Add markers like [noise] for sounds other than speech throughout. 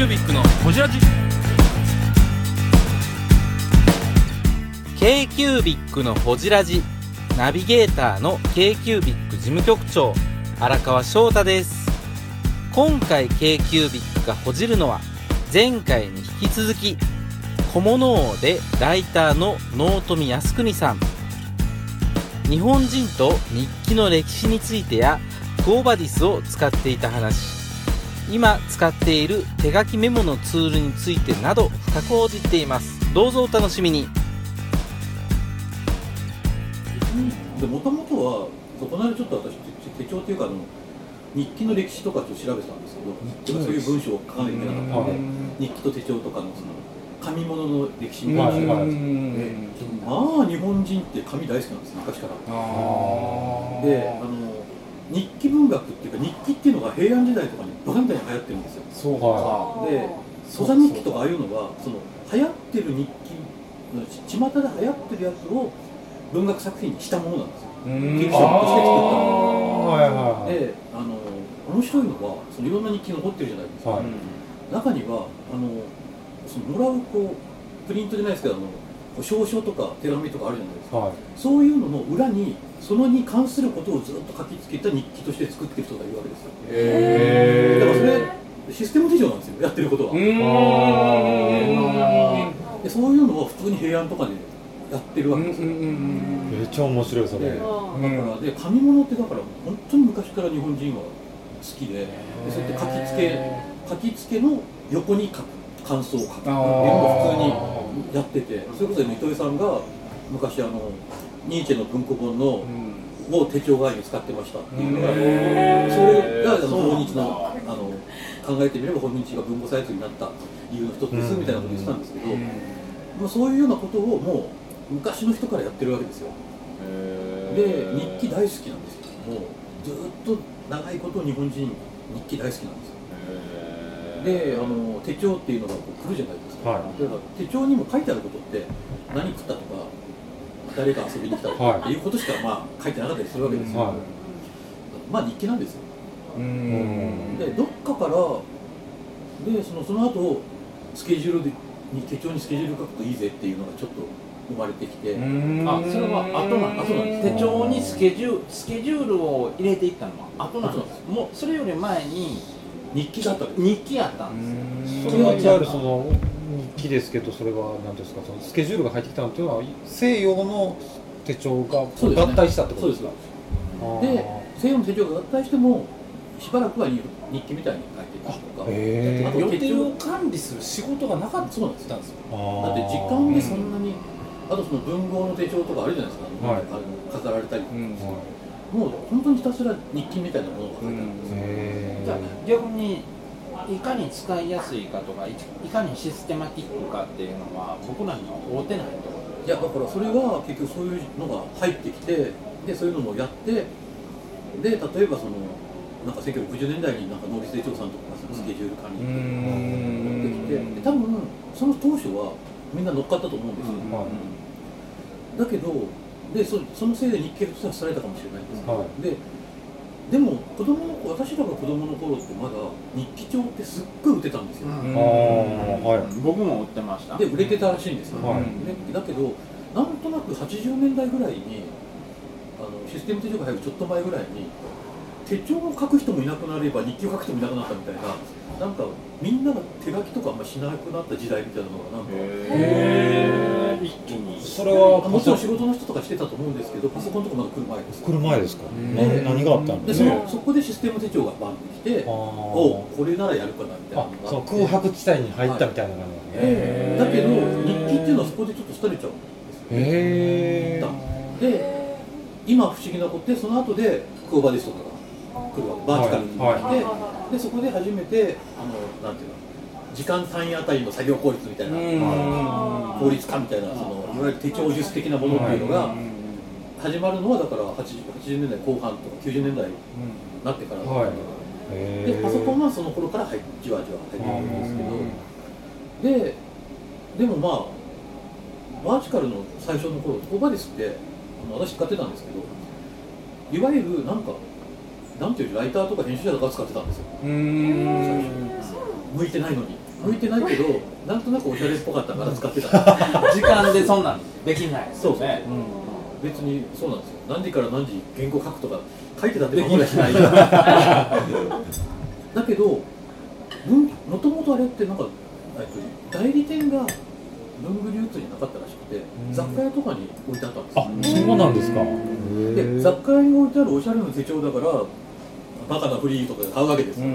キュービックのホジラジ k q u b i c のほじラジナビゲーターの k q u b i c 事務局長荒川翔太です。今回 k q u b i c がほじるのは前回に引き続き小物王でライターの納富靖国さん。日本人と日記の歴史についてやクオバディスを使っていた話。今使っている手書きメモのツールについてなど深く報じています。どうぞお楽しみに。でもともとはそこの間ちょっと私手帳っていうかあの日記の歴史とかちょっと調べてたんですけどそういう文章を書かなきゃいけなかったので日記と手帳とかのその紙物の歴史みたいな。のがあるんですよでまあ日本人って紙大好きなんです昔から。であの日記文学っていうか日記っていうのが平安時代とかにバカみたいに流行ってるんですよ。そうか。で土佐日記とかああいう。のがその流行ってる日記巷で流行ってるやつを文学作品にしたものなんですよ。フィクションとして作ったもはいはいはい。のであの面白いのはそのいろんな日記残ってるじゃないですか、はい。中にはあのそのもらうこうプリントじゃないですけどあのこう証書とか手紙とかあるじゃないですか。はい。そういうのの裏にそのに関することをずっと書きつけた日記として作ってる人がいるわけですよ。だからそれシステム事情なんですよやってることは。でそういうのを普通に平安とかでやってるわけですよ、めっちゃ面白いそれ。でだからで紙物ってだから本当に昔から日本人は好きででそうやって書きつけ書きつけの横に書く感想を書くっていうのを普通にやっててそれこそ糸井さんが昔あのニーチェの文庫本の、を手帳代わりに使ってましたっていうのが、それが訪日のあの考えてみれば訪日が文庫サイトになった理由の一つですみたいなことを言ってたんですけど、まあ、そういうようなことをもう昔の人からやってるわけですよ。で日記大好きなんですよもうずっと長いこと日本人日記大好きなんですよ。であの手帳っていうのがこう来るじゃないですか、はい。だから手帳にも書いてあることって何食ったとか誰が遊びに来たとかっていうことしかまあ書いてなかったりするわけですよ、はまあ日記なんですよ。うん。でどっかからでそのその後スケジュールでに手帳にスケジュール書くといいぜっていうのがちょっと生まれてきて、あそれは後なんです後なんです手帳にスケジュールスケジュールを入れていったのは後なんで後なんですもうそれより前に日記だった日記やったんですそれはいわゆるその日記ですけどそれは何ですかそのスケジュールが入ってきたのっていうのは西洋の手帳が合体したってことですかそうですで西洋の手帳が合体してもしばらくは日日記みたいに書いてたりとかへあと手予定を帳管理する仕事がなかったそうなんですんですよー。だって時間でそんなにあとその文豪の手帳とかあるじゃないですか、はい。飾られたり、うん。もう本当にひたすら日記みたいなものが書いてあるんですよ、へじゃあ逆にいかに使いやすいかとかいいかにシステマティックかっていうのは僕らには合うてないといやだからそれは結局そういうのが入ってきてでそういうのもやってで例えばそのなんか1960年代になんか農立手帳さんとかがそのスケジュール管理とか持ってきてで多分その当初はみんな乗っかったと思うんですよ、はい。だけどでそそのせいで日経としてはされたかもしれないんですけど、はででも子供の私らが子供の頃ってまだ日記帳ってすっごい売ってたんですよ、あーはい。僕も売ってました。で売れてたらしいんですよ、はい。ねだけどなんとなく80年代ぐらいにあのシステム手帳が入るちょっと前ぐらいに手帳を書く人もいなくなれば日記を書く人もいなくなったみたいななんかみんなが手書きとかあんましなくなった時代みたいなのがなんかへー。一気に。それはもちろん仕事の人とかしてたと思うんですけどパソコンとかまだ来る前です来る前ですか。ん。何何があったんでですかそのそこでシステム手帳がバンってきてあおうこれならやるかなみたいなその空白地帯に入ったみたいな感じなんですねでだけど日記っていうのはそこでちょっと廃れちゃうんですよへえで今不思議なことでその後でクオバディスとかが来るわけバーティカルに来て、でそこで初めてあのなんていうの時間単位あたりの作業効率みたいな効率化みたいなそのいわゆる手帳術的なものっていうのが始まるのはだから 80, 80年代後半とか90年代になってから。でパソコンはその頃から入っじわじわ入ってくるんですけど。ででもまあバーチカルの最初の頃コーバディスってあの私使ってたんですけどいわゆるなんかなんていうライターとか編集者とか使ってたんですよ。向いてないのに。向いてないけどなんとなくおしゃれっぽかったから使ってた。[laughs] 時間でそんなんできない。ですそう。そうよね別にそうなんですよ。何時から何時原稿書くとか書いてたってことはしない。[laughs] だけど文もともとあれってなんかえっと代理店が文具流通になかったらしくて雑貨屋とかに置いてあったんですよ。あそうなんですか。で雑貨屋に置いてあるおしゃれな手帳だからバカなフリーとかで買うわけですよ、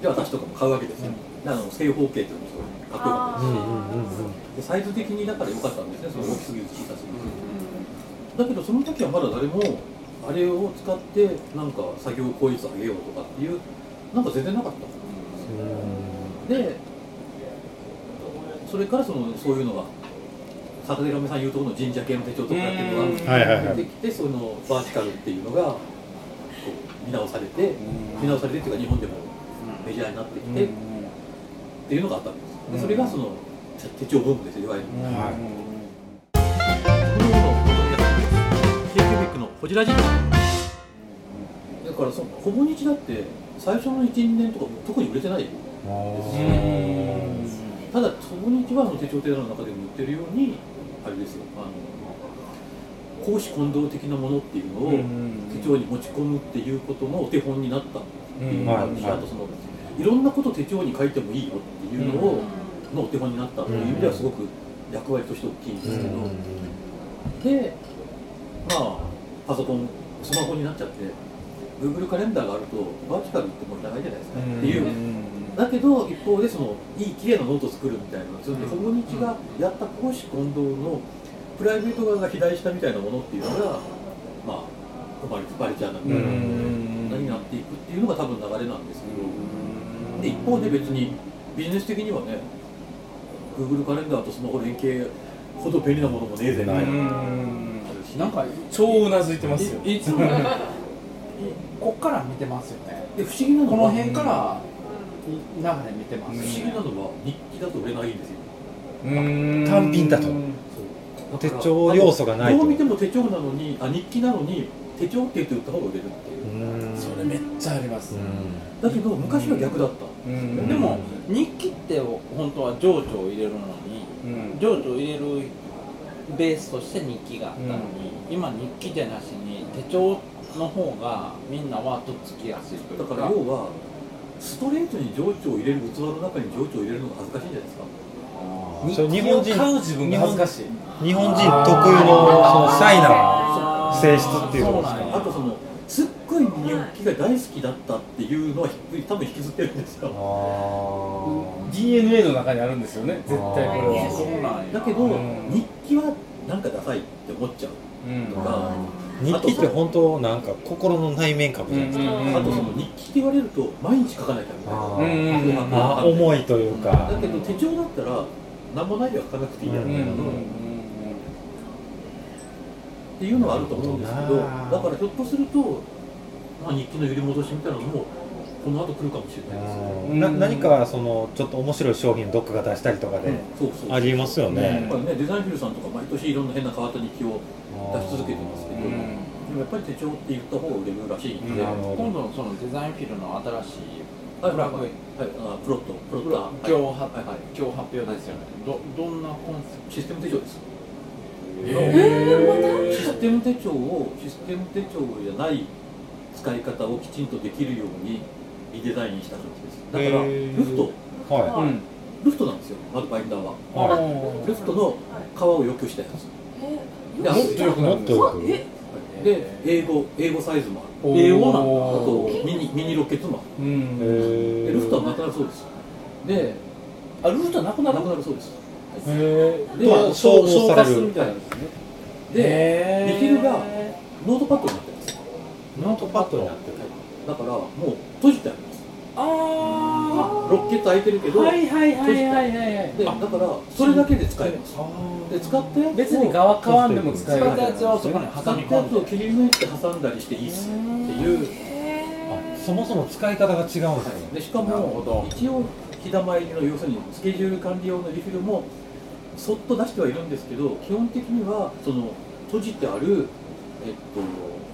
で私とかも買うわけですよ、であの正方形っていうのもかっこよかったうんですサイズ的にだから良かったんですねその大きすぎる小さすぎる、だけどその時はまだ誰もあれを使ってなんか作業効率上げようとかっていうなんか全然なかった。でそれからそのそういうのが坂手亀さん言うところの神社系の手帳とかっていうのが出てきてそのバーティカルっていうのが見直されて見直されてっていうか日本でもメジャーになってきてっていうのがあったんです。でそれがその手手帳ブームですよいわゆる。はこのものを k キュービックのこじらじだからそのほぼ日だって最初の12年とか特に売れてないいただほぼ日はその手帳テーの中でも売ってるようにあれですよ。あの公私混同的なものっていうのを手帳に持ち込むっていうことのお手本になったっていうのがあとそのいろんなこと手帳に書いてもいいよっていうのを、のお手本になったという意味ではすごく役割として大きいんですけど、でまあパソコンスマホになっちゃって Google カレンダーがあるとバーティカルってもういらないじゃないですか、っていう。だけど一方でそのいい綺麗なノートを作るみたいなそれでほぼ日がやった公私混同のプライベート側が肥大したみたいなものっていうのがまあバリバリちゃんなみたいな何になっていくっていうのが多分流れなんですけど。で一方で別にビジネス的にはね Google カレンダーとスマホ連携ほど便利なものもねえぜみたいな。ん。か超うなずいてますよ。いいつもこっから見てますよね。で不思議なのはこの辺から流れ見てます不思議なのは日記だと売れないんですよ。単品だと手帳要素がないと。どう見ても手帳なのにあ日記なのに手帳って言って売った方が売れるっていう。それめっちゃあります。だけど昔は逆だった。うん。でも日記って本当は情緒を入れるのにうん。情緒を入れるベースとして日記があったのに、今日記じゃなしに手帳の方がみんなはとっつきやすいといだうか。から要はストレートに情緒を入れる器の中に情緒を入れるのが恥ずかしいんじゃないですかそう日本人。買う自分が恥ずかしい。日本人特有のそのシャイな性質っていうの。ですかあとそのすっごい日記が大好きだったっていうのはひ多分引きずってるんですよ。あ DNA の中にあるんですよね。絶対これは。そうなんや。だけどうん。日記はなんかダサいって思っちゃううん。とかー日記って本当なんか心の内面かもじゃないですか、あとその日記って言われると毎日書かなきゃみたいな。あうんうん。うんあ重いというか。だけど手帳だったら何もないでは書かなくていいやみたいなのっていうのはあると思うんですけどだからひょっとすると、まあ、日記の揺り戻しみたいなのもこの後来るかもしれないですようん。な何かそのちょっと面白い商品どっかが出したりとかで。ありますよやっねぱりねデザインフィルさんとか毎年いろんな変な変わった日記を出し続けてますけど、うん。でもやっぱり手帳って言った方が売れるらしいんで、今度そのデザインフィルの新しいはいプラグはいあプロットプロット今日発はいはい。今日発表ですよねどどんなコンセプシステム手帳です。トシステム手帳をシステム手帳じゃない使い方をきちんとできるようにリデザインした感じです。だからルフト。はうん。ルフトなんですよまずバインダーは。あルフトの皮を良くしたやつ。であもっと良くなもっる。んで英語英語サイズもある。英語なんだあとミニミニロケットもあうん。ルフトはなくなるそうです。であルートなくななるくなるそうです。へえで消化するみたいなんですね。でリフィルがノートパッドになってます。ノートパッドになってる。だからもう閉じてあります。あロッケット開いてるけど、あはいはいはいはいはい。はいでだからそれだけで使えます。で使ったやつを別に側変わんでも使える使ったやつをそこに使挟みったやつを込んで切り抜いて挟んだりしていいっすっていう。あそもそも使い方が違うんですね。でしかもど。一応日だまりの要するにスケジュール管理用のリフィルもそっと出してはいるんですけど基本的にはその閉じてある、えっ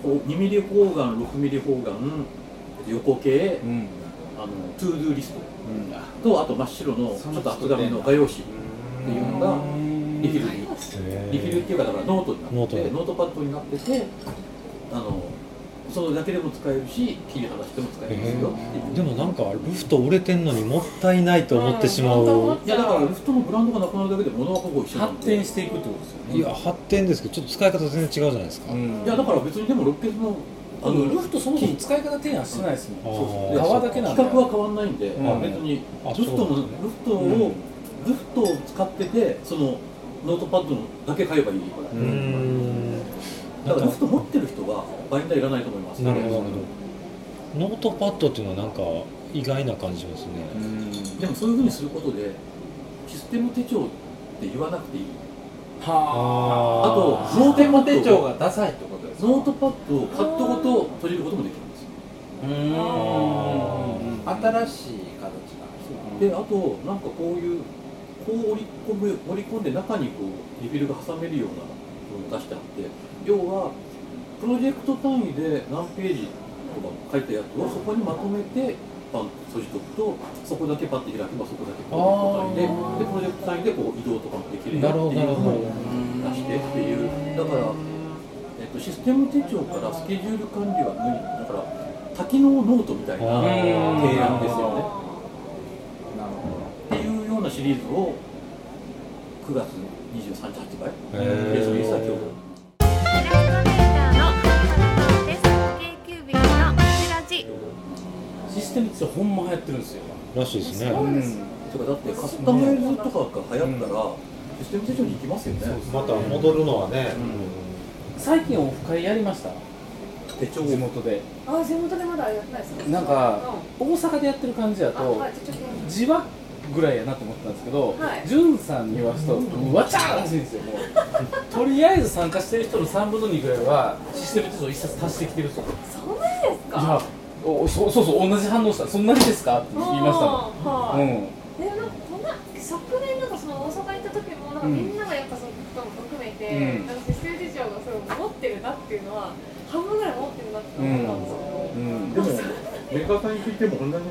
と、2ミリ方眼6ミリ方眼横罫うんああのトゥードゥーリスト。とあと真っ白のちょっと厚紙の画用紙っていうのがリフィル。にリフィルっていうかだからノートになっててノートノートパッドになっててあのそれだけでも使えるし切り離しても使えますよ。っていうでもなんかルフト売れてんのにもったいないと思ってしまう、いやだからルフトのブランドがなくなるだけで物はほぼ一緒発で展していくってことですよね。いや発展ですけどちょっと使い方全然違うじゃないですか、うん。いやだから別にでもロッケスのあのルフトそもそも使い方提案してないですもん。あーで革だけなんで。規格は変わんないんで、うん。別にあルフトも、そうなん。ですねルフトを、ルフトを使っててそのノートパッドのだけ買えばいいから、うーん。だからルフト持ってる人はバインダーいらないと思います。なるほど。なるほどノートパッドっていうのはなんか意外な感じしますね、でもそういうふうにすることでシステム手帳って言わなくていい。はあとシステム手帳がダサいってこと？ノートパッドをカットごと閉じることもできるんですよ。新しい形なんですであとなんかこういうこう折り込む折り込んで中にこうリフィルが挟めるようなのを出してあって要はプロジェクト単位で何ページとか書いたやつをそこにまとめてパンと閉じとくとそこだけパッて開けばそこだけプロジェクト単位ででプロジェクト単位でこう移動とかもできるよっていうのを出してっていう。だから、と、システム手帳からスケジュール管理は無理。だから多機能ノートみたいな提案ですよね。っていうようなシリーズを9月23日発売。へー。でそれ一切今日イラストレーターの原直です。K キュービックのこちらじシステムってほんま流行ってるんですよ。らしいですね。うん。てかだってカスタマイズとかが流行ったら、システム手帳に行きますよね。また戻るのはね、最近オフ会やりました？手帳地元で。あ、地元でまだやってないですかなんか大阪でやってる感じだあ、とはじわぐらいやなと思ってたんですけど、はい。じゅんさんに言わすと、うわちゃーらしいんですよ、もう。[laughs] とりあえず参加してる人の3分の2ぐらいは、システム手帳1冊足してきてる。そんなにですか？いや、おそうそうそう、同じ反応した、そんなにですか？って言いましたもん。はい、うん。でなんかこんな昨年なんかその大阪行った時もなんかうんみんながやっぱそのことも含めて、うんっていうのは半分ぐらい持ってるなって思ったんですよ、うん。でもメーカーさんに聞いてもこんなに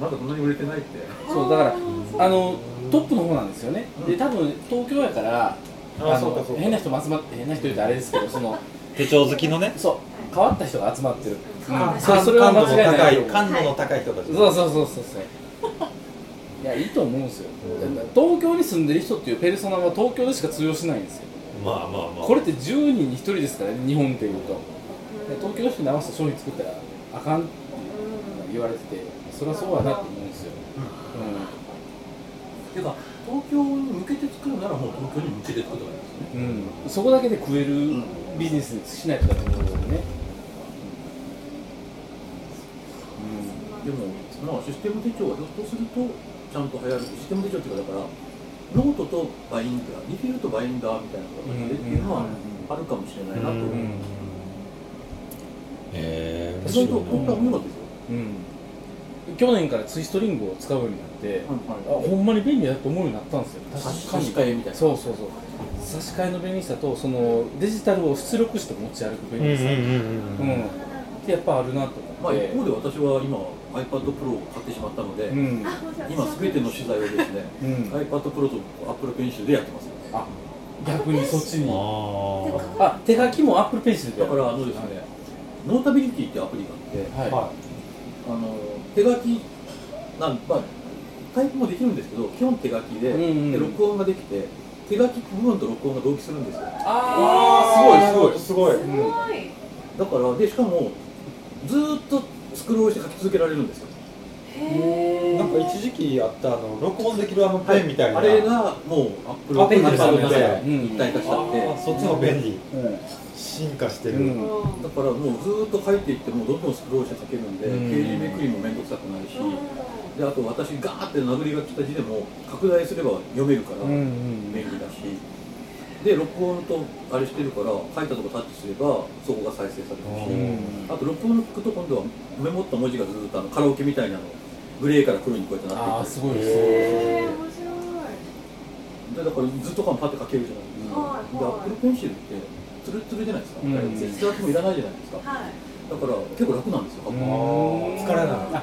まだこんなに売れてないって。そうだからあのトップの方なんですよね、で多分東京やからああのそうかそうか。変な人も集まって変な人言うとあれですけどその [laughs] 手帳好きのね。そう。変わった人が集まってる、はいそれそれは間違いない。感度の高い人たち、そうそうそうそうそう。いやいいと思うんですよ、東京に住んでる人っていうペルソナは東京でしか通用しないんですよまあまあまあ。これって10人に1人ですからね日本でいうと。で東京の人に合わせた商品作ったらあかんって言われててそれはそうだなと思うんですよ、てか東京に向けて作るならもう東京に向けて作ったらいいですね。うん。うん、そこだけで食えるビジネスにしないとだと思うんですよね、でもまあシステム手帳はひょっとするとちゃんと流行る。システム手帳っていうかだからノートとバインダーリフィルとバインダーみたいな形でっていうのはあるかもしれないな。と思う、へえそれと本当は見事ですよ。去年からツイストリングを使うようになって、あほんまに便利だと思うようになったんですよ。差し差し替えみたいな。そうそうそう。差し替えの便利さとそのデジタルを出力して持ち歩くうんうん便利さ、うん。うん。ってやっぱあるなとまあ思って、一方で私は今 iPad Pro を買ってしまったので、うん。今すべての取材をですね、うん。iPad Pro と Apple Pencil でやってます。あ逆にそっちに。ああ手書き？もアップルペンシルで。だからあのですね、ノータビリティっていうアプリがあって、はい、あはあの手書きなんまあタイプもできるんですけど基本手書きで,、うんうんで録音ができて手書き部分と録音が同期するんですよ。だあー。すごいすすごい。すごい、からでしかもずーっとスクロールして書き続けられるんですよ。へえなんか一時期あったあの録音できるあのペンみたいな、あれがもう Apple あペンが iPad の中で一体化しちゃって、そっちの便利。進化してる、うんだからもうずーっと書いていってもうどんどんスクロールして書けるんで、うん。ページめくりも面倒くさくないし、であと私ガーって殴りが来た字でも拡大すれば読めるからうん。便利だし、で録音とあれしてるから書いたとこタッチすればそこが再生されるし、うん。あと録音の聞くと今度はメモった文字がずーっとあのカラオケみたいなのグレーから黒にこうやってなああっていすごいです。へえ面白い。だからずっとパッて書けるじゃないですか、はいで Apple Pencil ってツルツルじゃないですか、うん。筆圧もいらないじゃないですか、はい。だから結構楽なんですよ、うん疲れな。いあだか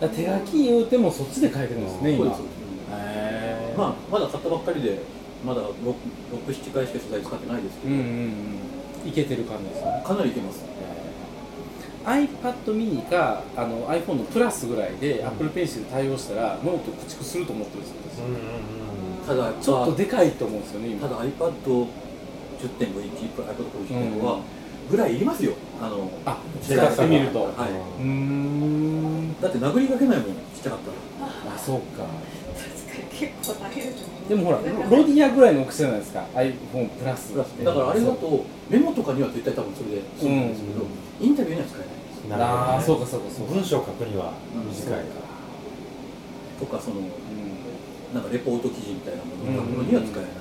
ら手書き言うてもそっちで書いてるんですね今。そうです。へー。まあ、まだ買ったばっかりでまだ6、7回しかそない使ってないですけど、うんうんうん。いけてる感じですね。かなりいけます、iPad mini かあの iPhone のプラスぐらいで Apple Pencil 対応したらノート駆逐すると思ってるんですよ、ただちょっとでかいと思うんですよね今。ただ iPad10.5 インチ iPad Pro 10.5はぐらいいりますよ。あのあ使ってみると。はうーん。い、だって殴りかけないもんちっちゃかったら。あそうか。確かに結構大変。ですねでもほらロロディアぐらいの大きさじゃないですか iPhone プラス。だからあれだとメモとかには絶対多分それで済むん。ですけど、インタビューには使えないですなるほどね。ああそうかそうかそうか。文章を書くには短いから、とかそのうん。なんかレポート記事みたいなものを書くのには使えないで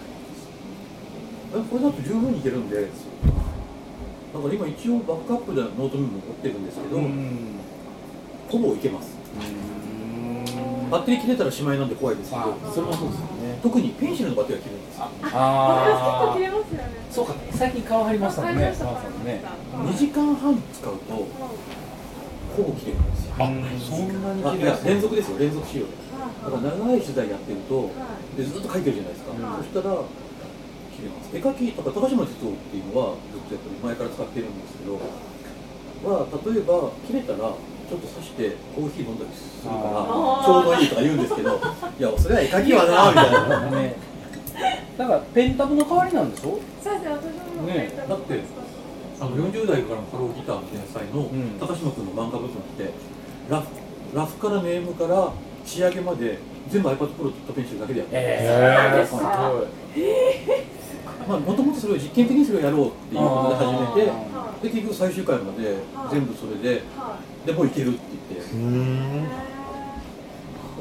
す、これだと十分にいけるんでだから今一応バックアップでノートメモ持ってるんですけど、うん。ほぼいけます。バッテリー切れたらしまいなんで怖いですけど。あそれもそうですよね特にペンシルのバッテリーは切れるんですよ。あ私結構切れますよね。そうか最近顔入りましたもんね。わかりました澤さんね。2時間半使うとほぼ切れるんですよ。あそんなにあいや綺麗です連続ですよ連続使用でだから長い取材やってるとはい。でずっと書いてるじゃないですか、はいそしたら切れます。絵描きとか高島哲夫っていうのはずっとやっぱり前から使ってるんですけどは例えば切れたらちょっと刺してコーヒー飲んだりするからちょうどいいとか言うんですけど [laughs] いやそれは絵描きはなみたいな。ね [laughs] だからペンタブの代わりなんでしょ？そうですね私もねだってあの40代からのハローギターの天才のん。高島君の漫画部分ってラフラフからネームから仕上げまで全部 iPad Pro とペンシルだけでやってる。えへーすごいまあ、もともとそれを実験的にそれをやろうっていうことで始めてで結局最終回まで全部それででもういけるって言って。うーん。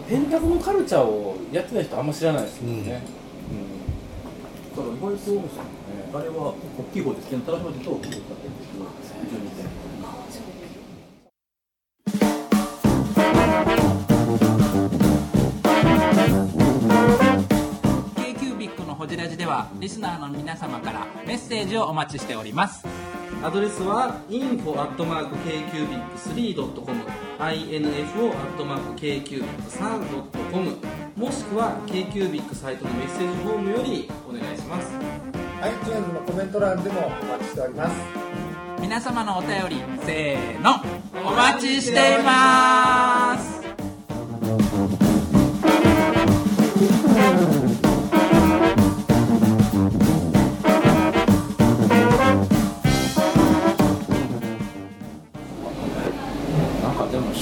ペンタブのカルチャーをやってない人あんま知らないですもんね、だから意外とあれは大きい方ですけど高島でと大きい方だったん。ですけど非常にいい点 k q b i c のホジラジではリスナーの皆様からメッセージをお待ちしておりますアドレスは info.kcubic3.com info.kcubic3.com もしくは KQBIC サイトのメッセージフォームよりお願いします。iTunes のコメント欄でもお待ちしております。皆様のお便りせーのお待ちしています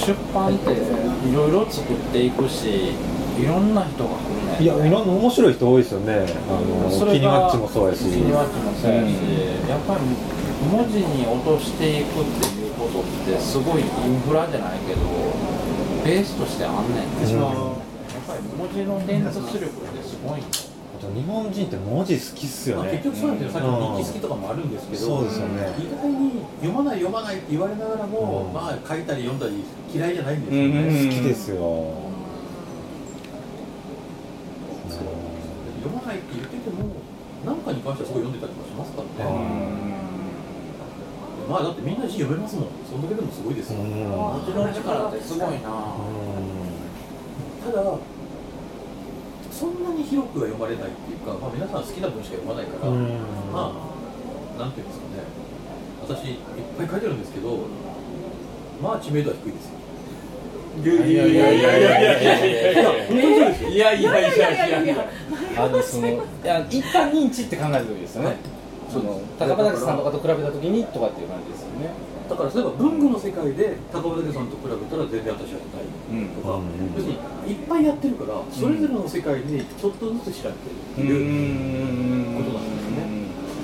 出版っていろいろ作っていくしいろんな人が来るね。いやいろんな面白い人多いですよね。あのそれがキニマッチもそうやし。キニマッチもそうやし、やっぱり文字に落としていくっていうことってすごいインフラじゃないけどベースとしてあんねんね、うん。やっぱり文字の伝達力ってすごいんだあと日本人って文字好きっすよまあ、ね結局そうなんですよさっきの日記好きとかもあるんですけど、そうですよね。意外に読まない読まないって言われながらも、うん。まあ書いたり読んだり嫌いじゃないんですようんね、好きですよ。読まないって言ってても何かに関してはすごい読んでたりとかしますからね、まあだってみんな字読めますもん。そんだけでもすごいですよ、うん。文字の力ってすごいな。ただそんなに広くは読まれないっていうか、まあ、皆さん好きな文しか読まないから、うん。まあなんていうんですかね。私いっぱい書いてるんですけどまあ知名度は低いですよ。いやいやいやいやいやいやいやいやいやいやいやあのそのいや一旦認知って考えるときですよね、その高畑さんとかと比べたときにとかっていう感じですよねだから例えば文具の世界で高畑さんと比べたら全然私は高いうんとか、うん。要するにいっぱいやってるからそれぞれの世界にちょっとずつ知られてるっていう、ことなんですね。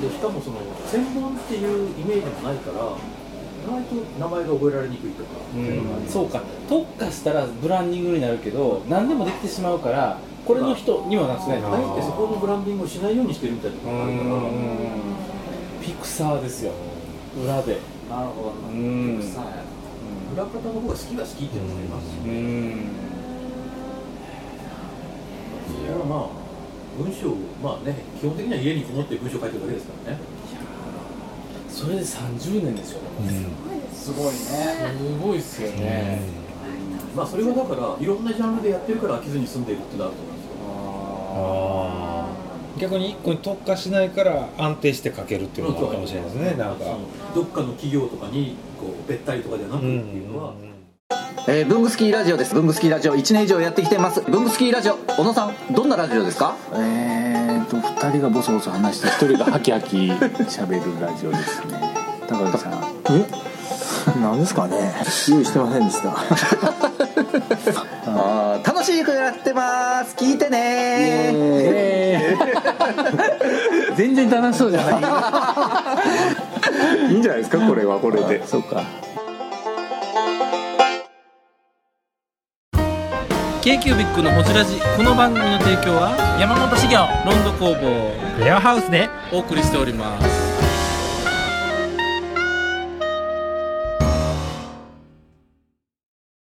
でしかもその専門っていうイメージもないから意外と名前が覚えられにくいとか、うん。そうか。特化したらブランディングになるけど何でもできてしまうからこれの人にはなってない。あえてそこのブランディングをしないようにしてるみたいなところがあるから、ピクサーですよ。裏でなるほど。なうん。ピクサーや裏方の方が好きが好きっていうのもありますし、うん。それはまあ文章まあね基本的には家にこもって文章書いてるだけですからね。それで30年でしょすすごいねすごいっすよね、まあそれはだからいろんなジャンルでやってるから飽きずに住んでいるってなると思うんですよ。あー逆に一個に特化しないから安定して書けるっていうのもあるかもしれないですね。なんか。どっかの企業とかにこうべったりとかじゃなくっていうのは、えー、ブングスキーラジオです。ブングスキーラジオ1年以上やってきてます。ブングスキーラジオ小野さんどんなラジオですか？えーと2人がボソボソ話して1人がハキハキ喋るラジオですね。高木さん。え？なんですかね？用意してませんでしたあー楽しくやってます。聞いてね。全然楽しそうじゃない。[laughs] いいんじゃないですかこれはこれで。そうか。k q b i c のホジラジ。この番組の提供は山本資源ロンド工房レアハウスでお送りしております